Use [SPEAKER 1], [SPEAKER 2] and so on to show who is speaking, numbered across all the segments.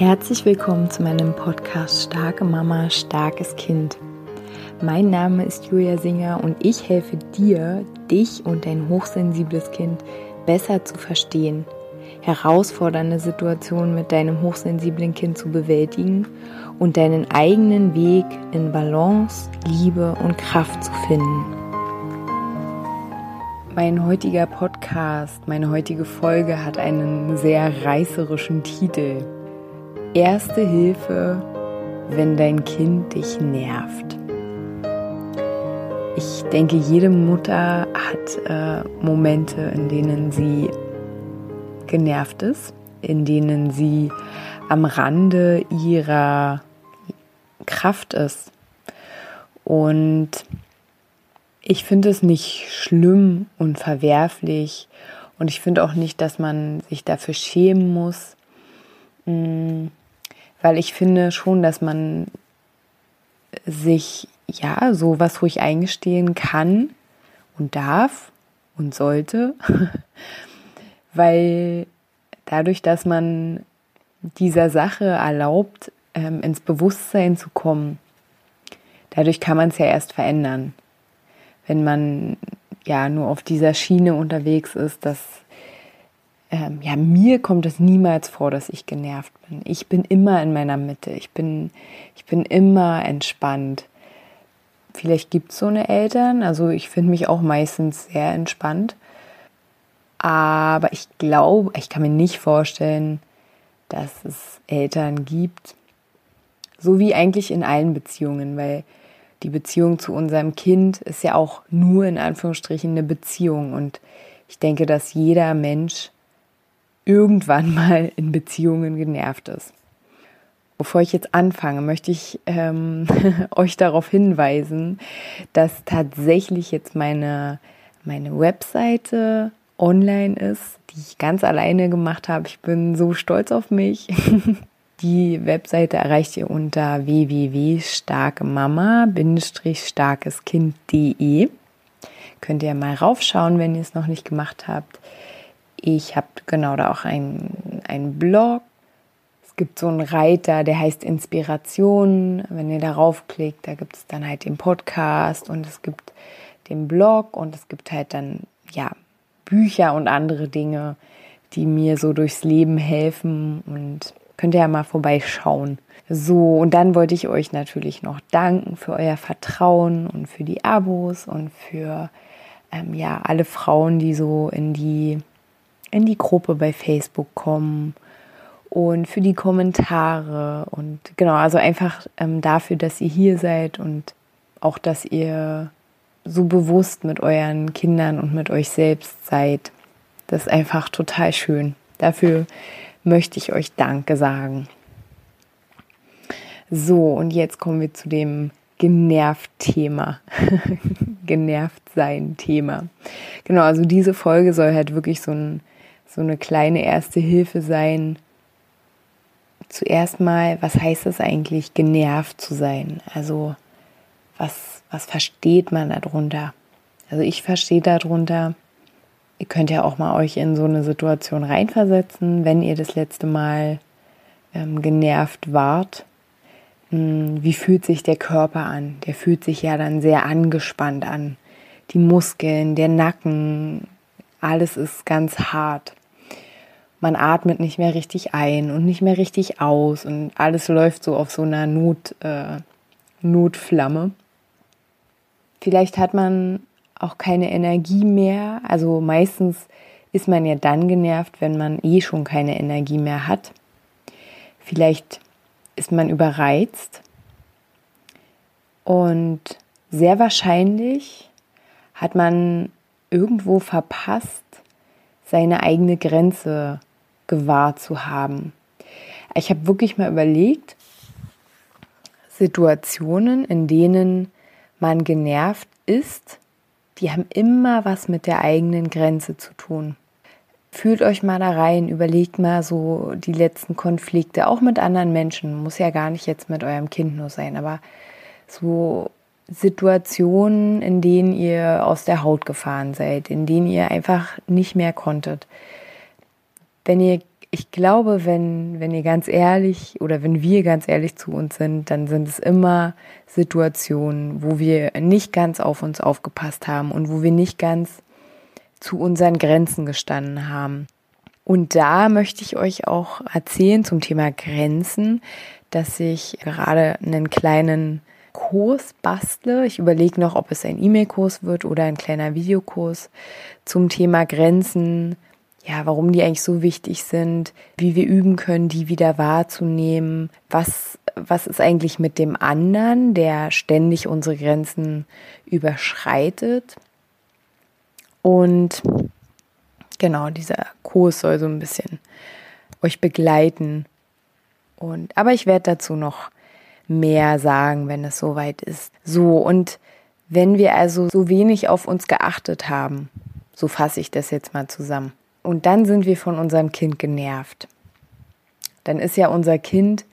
[SPEAKER 1] Herzlich willkommen zu meinem Podcast Starke Mama, starkes Kind. Mein Name ist Julia Singer und ich helfe dir, dich und dein hochsensibles Kind besser zu verstehen, herausfordernde Situationen mit deinem hochsensiblen Kind zu bewältigen und deinen eigenen Weg in Balance, Liebe und Kraft zu finden. Mein heutiger Podcast, meine heutige Folge hat einen sehr reißerischen Titel. Erste Hilfe, wenn dein Kind dich nervt. Ich denke, jede Mutter hat äh, Momente, in denen sie genervt ist, in denen sie am Rande ihrer Kraft ist. Und ich finde es nicht schlimm und verwerflich und ich finde auch nicht, dass man sich dafür schämen muss. Mm, weil ich finde schon, dass man sich ja sowas ruhig eingestehen kann und darf und sollte, weil dadurch, dass man dieser Sache erlaubt, ähm, ins Bewusstsein zu kommen, dadurch kann man es ja erst verändern. Wenn man ja nur auf dieser Schiene unterwegs ist, dass ähm, ja, mir kommt es niemals vor, dass ich genervt bin. Ich bin immer in meiner Mitte. Ich bin, ich bin immer entspannt. Vielleicht gibt es so eine Eltern. Also ich finde mich auch meistens sehr entspannt. Aber ich glaube, ich kann mir nicht vorstellen, dass es Eltern gibt, so wie eigentlich in allen Beziehungen, weil die Beziehung zu unserem Kind ist ja auch nur in Anführungsstrichen eine Beziehung. Und ich denke, dass jeder Mensch irgendwann mal in Beziehungen genervt ist. Bevor ich jetzt anfange, möchte ich ähm, euch darauf hinweisen, dass tatsächlich jetzt meine, meine Webseite online ist, die ich ganz alleine gemacht habe. Ich bin so stolz auf mich. Die Webseite erreicht ihr unter www.starkemama-starkeskind.de. Könnt ihr mal raufschauen, wenn ihr es noch nicht gemacht habt. Ich habe genau da auch einen Blog. Es gibt so einen Reiter, der heißt Inspiration. Wenn ihr darauf klickt, da gibt es dann halt den Podcast und es gibt den Blog und es gibt halt dann, ja, Bücher und andere Dinge, die mir so durchs Leben helfen und könnt ihr ja mal vorbeischauen. So, und dann wollte ich euch natürlich noch danken für euer Vertrauen und für die Abos und für ähm, ja alle Frauen, die so in die in die Gruppe bei Facebook kommen und für die Kommentare und genau, also einfach ähm, dafür, dass ihr hier seid und auch, dass ihr so bewusst mit euren Kindern und mit euch selbst seid. Das ist einfach total schön. Dafür möchte ich euch Danke sagen. So, und jetzt kommen wir zu dem genervt Thema. genervt sein Thema. Genau, also diese Folge soll halt wirklich so ein so eine kleine erste Hilfe sein. Zuerst mal, was heißt es eigentlich, genervt zu sein? Also, was, was versteht man darunter? Also, ich verstehe darunter, ihr könnt ja auch mal euch in so eine Situation reinversetzen, wenn ihr das letzte Mal ähm, genervt wart. Hm, wie fühlt sich der Körper an? Der fühlt sich ja dann sehr angespannt an. Die Muskeln, der Nacken, alles ist ganz hart man atmet nicht mehr richtig ein und nicht mehr richtig aus und alles läuft so auf so einer Not, äh, Notflamme. Vielleicht hat man auch keine Energie mehr. Also meistens ist man ja dann genervt, wenn man eh schon keine Energie mehr hat. Vielleicht ist man überreizt und sehr wahrscheinlich hat man irgendwo verpasst, seine eigene Grenze gewahrt zu haben. Ich habe wirklich mal überlegt, Situationen, in denen man genervt ist, die haben immer was mit der eigenen Grenze zu tun. Fühlt euch mal da rein, überlegt mal so die letzten Konflikte, auch mit anderen Menschen, muss ja gar nicht jetzt mit eurem Kind nur sein, aber so Situationen, in denen ihr aus der Haut gefahren seid, in denen ihr einfach nicht mehr konntet wenn ihr ich glaube, wenn, wenn ihr ganz ehrlich oder wenn wir ganz ehrlich zu uns sind, dann sind es immer Situationen, wo wir nicht ganz auf uns aufgepasst haben und wo wir nicht ganz zu unseren Grenzen gestanden haben. Und da möchte ich euch auch erzählen zum Thema Grenzen, dass ich gerade einen kleinen Kurs bastle. Ich überlege noch, ob es ein E-Mail-Kurs wird oder ein kleiner Videokurs zum Thema Grenzen, ja, warum die eigentlich so wichtig sind, wie wir üben können, die wieder wahrzunehmen, was, was ist eigentlich mit dem anderen, der ständig unsere Grenzen überschreitet. Und genau, dieser Kurs soll so ein bisschen euch begleiten. Und, aber ich werde dazu noch mehr sagen, wenn es soweit ist. So, und wenn wir also so wenig auf uns geachtet haben, so fasse ich das jetzt mal zusammen, und dann sind wir von unserem Kind genervt. Dann ist ja unser Kind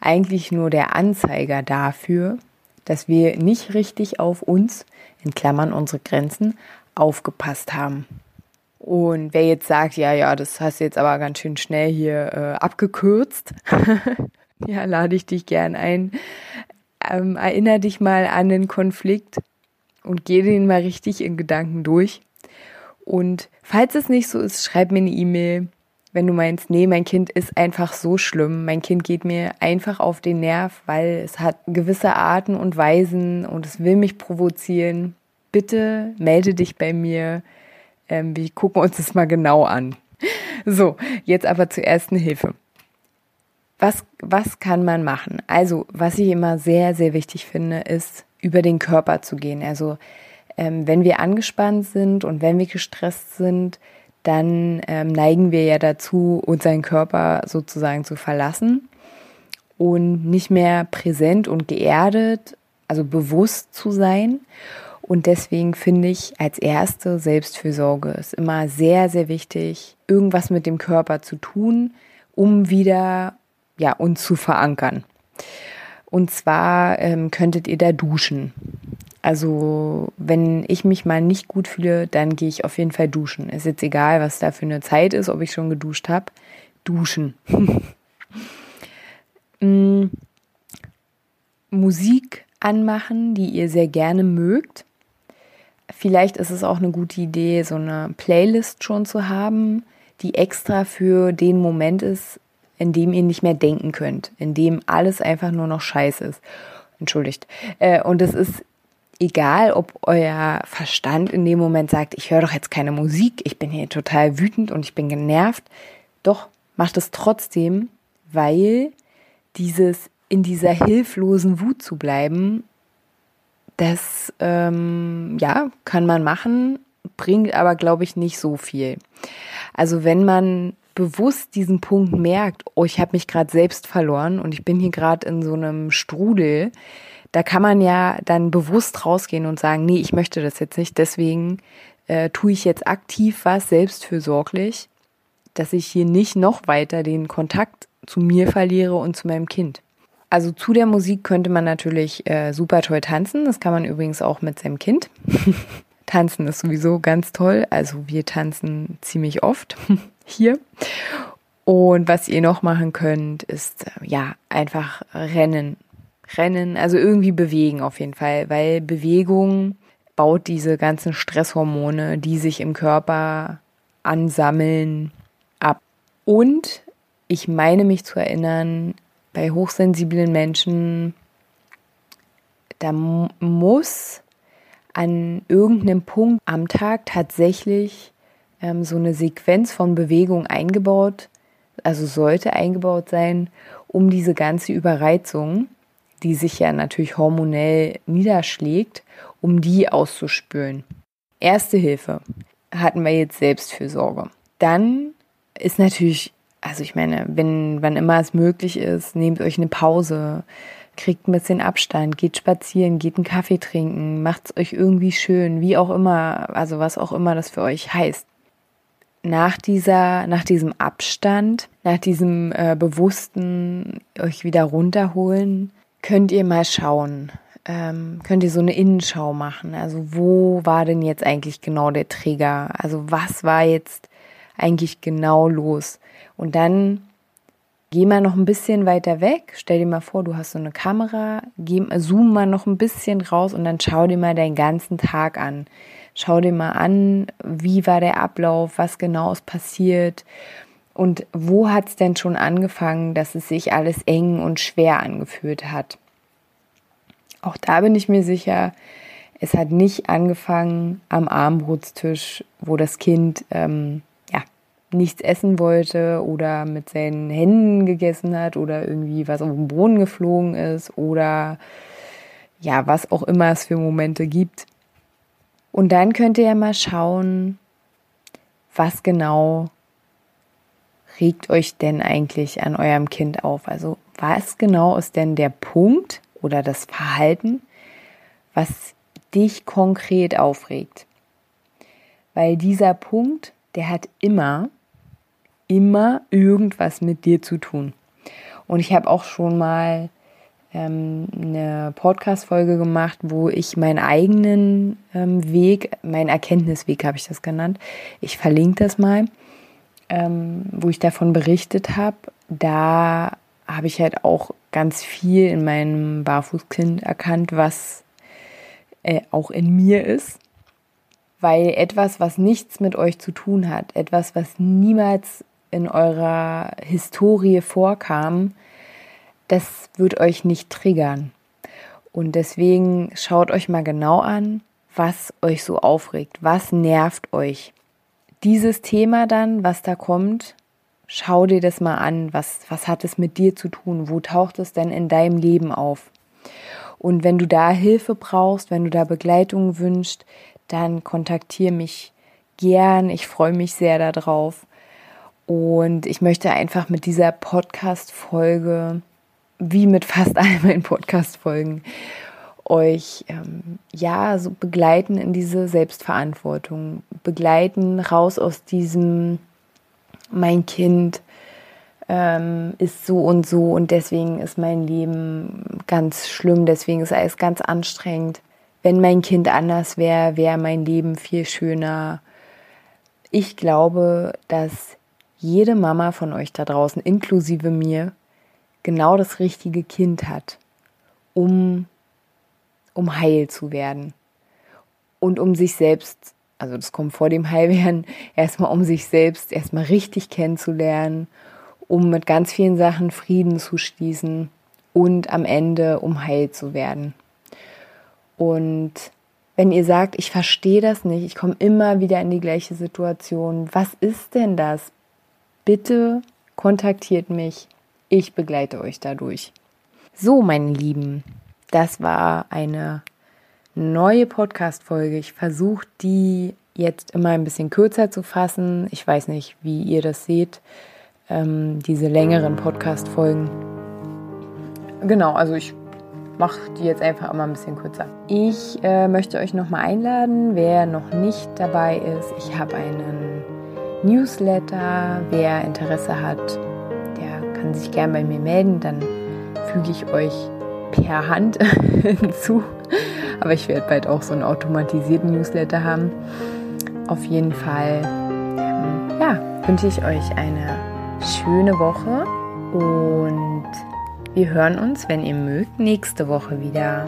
[SPEAKER 1] eigentlich nur der Anzeiger dafür, dass wir nicht richtig auf uns, in Klammern unsere Grenzen, aufgepasst haben. Und wer jetzt sagt, ja, ja, das hast du jetzt aber ganz schön schnell hier äh, abgekürzt, ja, lade ich dich gern ein. Ähm, erinner dich mal an den Konflikt und geh den mal richtig in Gedanken durch. Und falls es nicht so ist, schreib mir eine E-Mail, wenn du meinst, nee, mein Kind ist einfach so schlimm. Mein Kind geht mir einfach auf den Nerv, weil es hat gewisse Arten und Weisen und es will mich provozieren. Bitte melde dich bei mir. Ähm, wir gucken uns das mal genau an. So, jetzt aber zur ersten Hilfe. Was, was kann man machen? Also, was ich immer sehr, sehr wichtig finde, ist, über den Körper zu gehen. Also, ähm, wenn wir angespannt sind und wenn wir gestresst sind, dann ähm, neigen wir ja dazu, unseren Körper sozusagen zu verlassen und nicht mehr präsent und geerdet, also bewusst zu sein. Und deswegen finde ich als erste Selbstfürsorge ist immer sehr, sehr wichtig, irgendwas mit dem Körper zu tun, um wieder ja, uns zu verankern. Und zwar ähm, könntet ihr da duschen. Also wenn ich mich mal nicht gut fühle, dann gehe ich auf jeden Fall duschen. Ist jetzt egal, was da für eine Zeit ist, ob ich schon geduscht habe. Duschen. mm, Musik anmachen, die ihr sehr gerne mögt. Vielleicht ist es auch eine gute Idee, so eine Playlist schon zu haben, die extra für den Moment ist, in dem ihr nicht mehr denken könnt, in dem alles einfach nur noch scheiße ist. Entschuldigt. Äh, und es ist egal, ob euer Verstand in dem Moment sagt, ich höre doch jetzt keine Musik, ich bin hier total wütend und ich bin genervt. Doch macht es trotzdem, weil dieses in dieser hilflosen Wut zu bleiben, das ähm, ja kann man machen, bringt aber glaube ich nicht so viel. Also wenn man bewusst diesen Punkt merkt, oh, ich habe mich gerade selbst verloren und ich bin hier gerade in so einem Strudel, da kann man ja dann bewusst rausgehen und sagen, nee, ich möchte das jetzt nicht, deswegen äh, tue ich jetzt aktiv was, selbstfürsorglich, dass ich hier nicht noch weiter den Kontakt zu mir verliere und zu meinem Kind. Also zu der Musik könnte man natürlich äh, super toll tanzen. Das kann man übrigens auch mit seinem Kind. tanzen ist sowieso ganz toll. Also wir tanzen ziemlich oft hier. Und was ihr noch machen könnt, ist äh, ja einfach rennen. Rennen, also irgendwie bewegen auf jeden Fall, weil Bewegung baut diese ganzen Stresshormone, die sich im Körper ansammeln, ab. Und ich meine mich zu erinnern, bei hochsensiblen Menschen, da muss an irgendeinem Punkt am Tag tatsächlich ähm, so eine Sequenz von Bewegung eingebaut, also sollte eingebaut sein, um diese ganze Überreizung, die sich ja natürlich hormonell niederschlägt, um die auszuspülen. Erste Hilfe hatten wir jetzt Selbstfürsorge. Dann ist natürlich, also ich meine, wenn wann immer es möglich ist, nehmt euch eine Pause, kriegt ein bisschen Abstand, geht spazieren, geht einen Kaffee trinken, macht es euch irgendwie schön, wie auch immer, also was auch immer das für euch heißt nach dieser, nach diesem Abstand, nach diesem äh, bewussten euch wieder runterholen, könnt ihr mal schauen, ähm, könnt ihr so eine Innenschau machen. Also wo war denn jetzt eigentlich genau der Trigger? Also was war jetzt eigentlich genau los? Und dann geh mal noch ein bisschen weiter weg. Stell dir mal vor, du hast so eine Kamera, geh, zoom mal noch ein bisschen raus und dann schau dir mal deinen ganzen Tag an. Schau dir mal an, wie war der Ablauf, was genau ist passiert und wo hat es denn schon angefangen, dass es sich alles eng und schwer angefühlt hat. Auch da bin ich mir sicher, es hat nicht angefangen am Armbrutstisch, wo das Kind ähm, ja, nichts essen wollte oder mit seinen Händen gegessen hat oder irgendwie was auf den Boden geflogen ist oder ja, was auch immer es für Momente gibt. Und dann könnt ihr ja mal schauen, was genau regt euch denn eigentlich an eurem Kind auf? Also was genau ist denn der Punkt oder das Verhalten, was dich konkret aufregt? Weil dieser Punkt, der hat immer, immer irgendwas mit dir zu tun. Und ich habe auch schon mal ähm, eine Podcast-Folge gemacht, wo ich meinen eigenen ähm, Weg, meinen Erkenntnisweg habe ich das genannt. Ich verlinke das mal, ähm, wo ich davon berichtet habe. Da habe ich halt auch ganz viel in meinem Barfußkind erkannt, was äh, auch in mir ist. Weil etwas, was nichts mit euch zu tun hat, etwas, was niemals in eurer Historie vorkam, das wird euch nicht triggern. Und deswegen schaut euch mal genau an, was euch so aufregt, was nervt euch. Dieses Thema dann, was da kommt, schau dir das mal an, was, was hat es mit dir zu tun, wo taucht es denn in deinem Leben auf. Und wenn du da Hilfe brauchst, wenn du da Begleitung wünschst, dann kontaktiere mich gern. Ich freue mich sehr darauf. Und ich möchte einfach mit dieser Podcast-Folge wie mit fast all meinen Podcast-Folgen, euch ähm, ja so begleiten in diese Selbstverantwortung, begleiten raus aus diesem mein Kind ähm, ist so und so und deswegen ist mein Leben ganz schlimm, deswegen ist alles ganz anstrengend. Wenn mein Kind anders wäre, wäre mein Leben viel schöner. Ich glaube, dass jede Mama von euch da draußen, inklusive mir, genau das richtige Kind hat, um, um heil zu werden. Und um sich selbst, also das kommt vor dem Heilwerden, erstmal um sich selbst erstmal richtig kennenzulernen, um mit ganz vielen Sachen Frieden zu schließen und am Ende um heil zu werden. Und wenn ihr sagt, ich verstehe das nicht, ich komme immer wieder in die gleiche Situation, was ist denn das? Bitte kontaktiert mich. Ich begleite euch dadurch. So, meine Lieben, das war eine neue Podcast-Folge. Ich versuche die jetzt immer ein bisschen kürzer zu fassen. Ich weiß nicht, wie ihr das seht, ähm, diese längeren Podcast-Folgen. Genau, also ich mache die jetzt einfach immer ein bisschen kürzer. Ich äh, möchte euch nochmal einladen, wer noch nicht dabei ist. Ich habe einen Newsletter. Wer Interesse hat, kann sich gerne bei mir melden, dann füge ich euch per Hand hinzu. Aber ich werde bald auch so einen automatisierten Newsletter haben. Auf jeden Fall, ähm, ja, wünsche ich euch eine schöne Woche und wir hören uns, wenn ihr mögt, nächste Woche wieder.